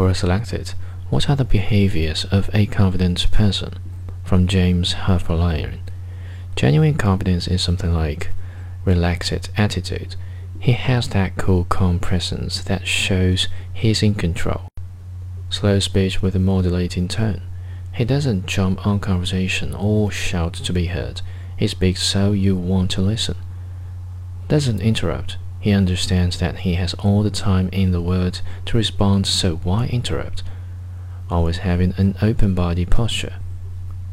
Quora selected What are the behaviors of a confident person? from James Herford Genuine confidence is something like relaxed attitude. He has that cool, calm presence that shows he's in control. Slow speech with a modulating tone. He doesn't jump on conversation or shout to be heard. He speaks so you want to listen. Doesn't interrupt. He understands that he has all the time in the world to respond, so why interrupt? Always having an open body posture.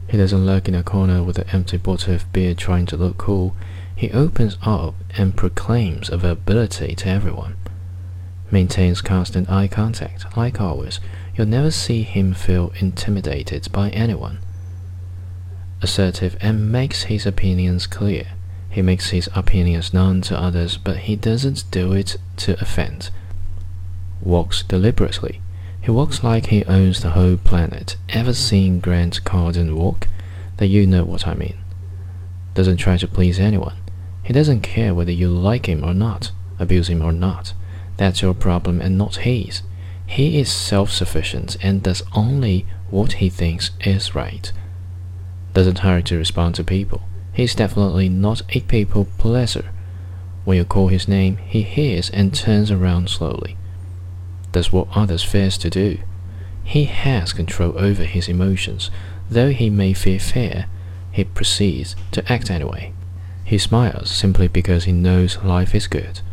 He doesn't lurk in a corner with an empty bottle of beer trying to look cool. He opens up and proclaims availability to everyone. Maintains constant eye contact, like always. You'll never see him feel intimidated by anyone. Assertive and makes his opinions clear. He makes his opinions known to others, but he doesn't do it to offend. Walks deliberately. He walks like he owns the whole planet. Ever seen Grant Cardone walk? Then you know what I mean. Doesn't try to please anyone. He doesn't care whether you like him or not, abuse him or not. That's your problem and not his. He is self sufficient and does only what he thinks is right. Doesn't hurry to respond to people. He's definitely not a people pleaser. When you call his name, he hears and turns around slowly. That's what others fears to do. He has control over his emotions. Though he may fear fear, he proceeds to act anyway. He smiles simply because he knows life is good.